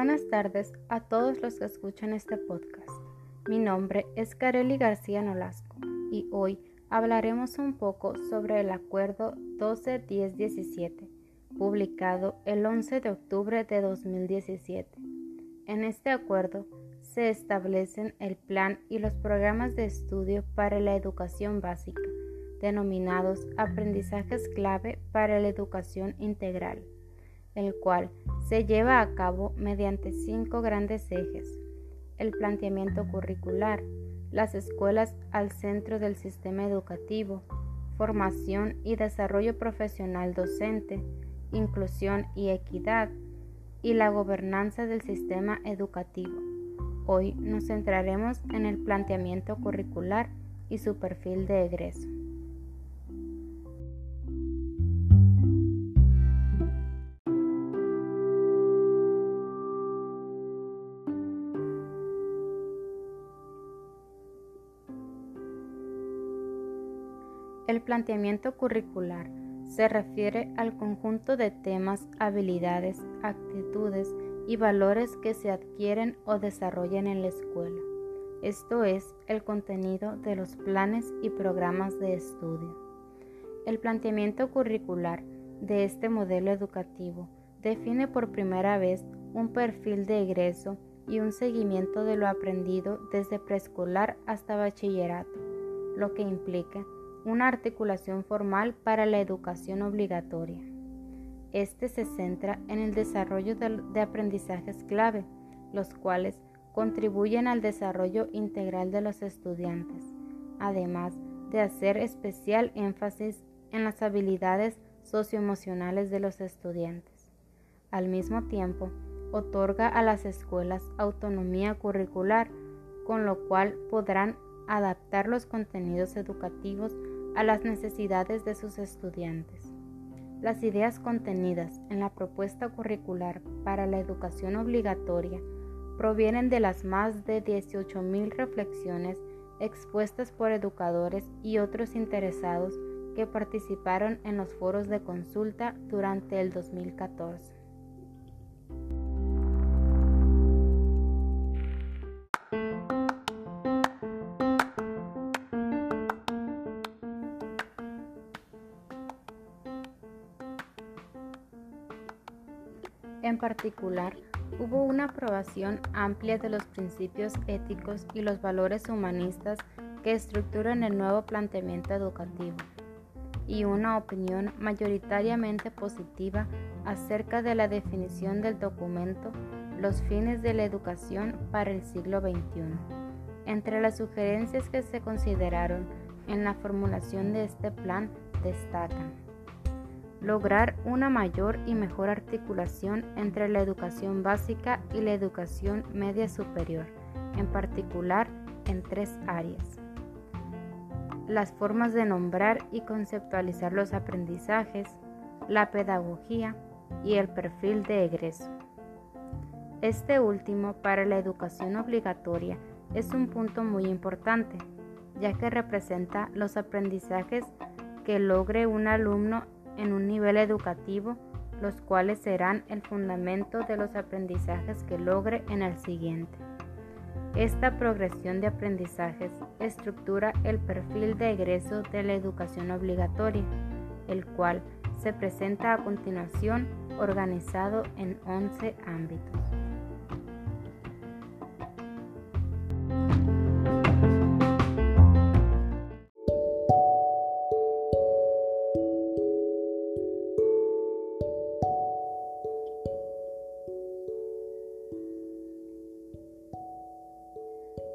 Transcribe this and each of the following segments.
Buenas tardes a todos los que escuchan este podcast. Mi nombre es Kareli García Nolasco y hoy hablaremos un poco sobre el Acuerdo 12-10-17, publicado el 11 de octubre de 2017. En este acuerdo se establecen el plan y los programas de estudio para la educación básica, denominados aprendizajes clave para la educación integral, el cual se lleva a cabo mediante cinco grandes ejes. El planteamiento curricular, las escuelas al centro del sistema educativo, formación y desarrollo profesional docente, inclusión y equidad, y la gobernanza del sistema educativo. Hoy nos centraremos en el planteamiento curricular y su perfil de egreso. El planteamiento curricular se refiere al conjunto de temas, habilidades, actitudes y valores que se adquieren o desarrollan en la escuela. Esto es el contenido de los planes y programas de estudio. El planteamiento curricular de este modelo educativo define por primera vez un perfil de egreso y un seguimiento de lo aprendido desde preescolar hasta bachillerato, lo que implica una articulación formal para la educación obligatoria. Este se centra en el desarrollo de, aprendizajes clave, los cuales contribuyen al desarrollo integral de los estudiantes, además de hacer especial énfasis en las habilidades socioemocionales de los estudiantes. Al mismo tiempo, otorga a las escuelas autonomía curricular, con lo cual podrán adaptar los contenidos educativos a las necesidades de sus estudiantes. Las ideas contenidas en la propuesta curricular para la educación obligatoria provienen de las más de 18.000 reflexiones expuestas por educadores y otros interesados que participaron en los foros de consulta durante el 2014. En particular, hubo una aprobación amplia de los principios éticos y los valores humanistas que estructuran el nuevo planteamiento educativo, y una opinión mayoritariamente positiva acerca de la definición del documento Los fines de la educación para el siglo XXI. Entre las sugerencias que se consideraron en la formulación de este plan destacan lograr una mayor y mejor articulación entre la educación básica y la educación media superior, en particular en tres áreas. Las formas de nombrar y conceptualizar los aprendizajes, la pedagogía y el perfil de egreso. Este último para la educación obligatoria es un punto muy importante, ya que representa los aprendizajes que logre un alumno en un nivel educativo, los cuales serán el fundamento de los aprendizajes que logre en el siguiente. Esta progresión de aprendizajes estructura el perfil de egreso de la educación obligatoria, el cual se presenta a continuación organizado en 11 ámbitos.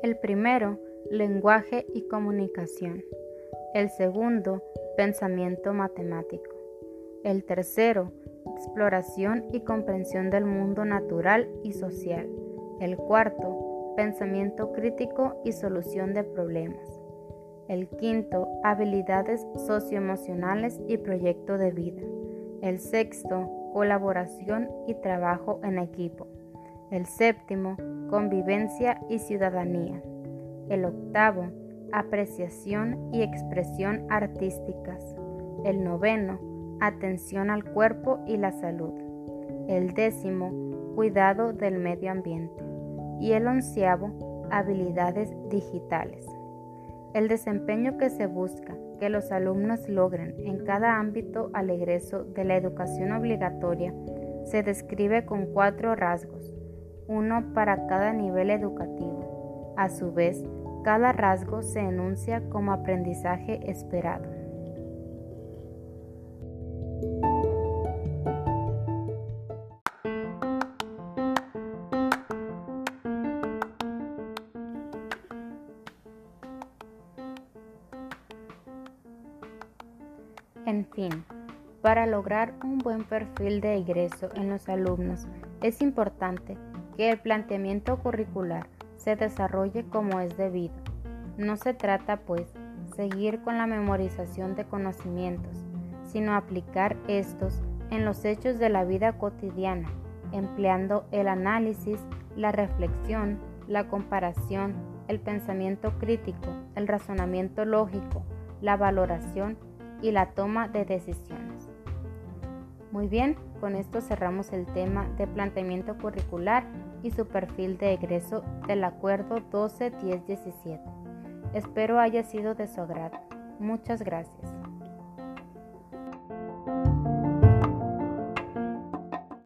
El primero, lenguaje y comunicación. El segundo, pensamiento matemático. El tercero, exploración y comprensión del mundo natural y social. El cuarto, pensamiento crítico y solución de problemas. El quinto, habilidades socioemocionales y proyecto de vida. El sexto, colaboración y trabajo en equipo. El séptimo, convivencia y ciudadanía. El octavo, apreciación y expresión artísticas. El noveno, atención al cuerpo y la salud. El décimo, cuidado del medio ambiente. Y el onceavo, habilidades digitales. El desempeño que se busca que los alumnos logren en cada ámbito al egreso de la educación obligatoria se describe con cuatro rasgos, uno para cada nivel educativo. A su vez, cada rasgo se enuncia como aprendizaje esperado. En fin, para lograr un buen perfil de egreso en los alumnos es importante que el planteamiento curricular se desarrolle como es debido. No se trata, pues, seguir con la memorización de conocimientos, sino aplicar estos en los hechos de la vida cotidiana, empleando el análisis, la reflexión, la comparación, el pensamiento crítico, el razonamiento lógico, la valoración y la toma de decisiones. Muy bien, con esto cerramos el tema de planteamiento curricular y su perfil de egreso del acuerdo 12-10-17. Espero haya sido de su agrado. Muchas gracias.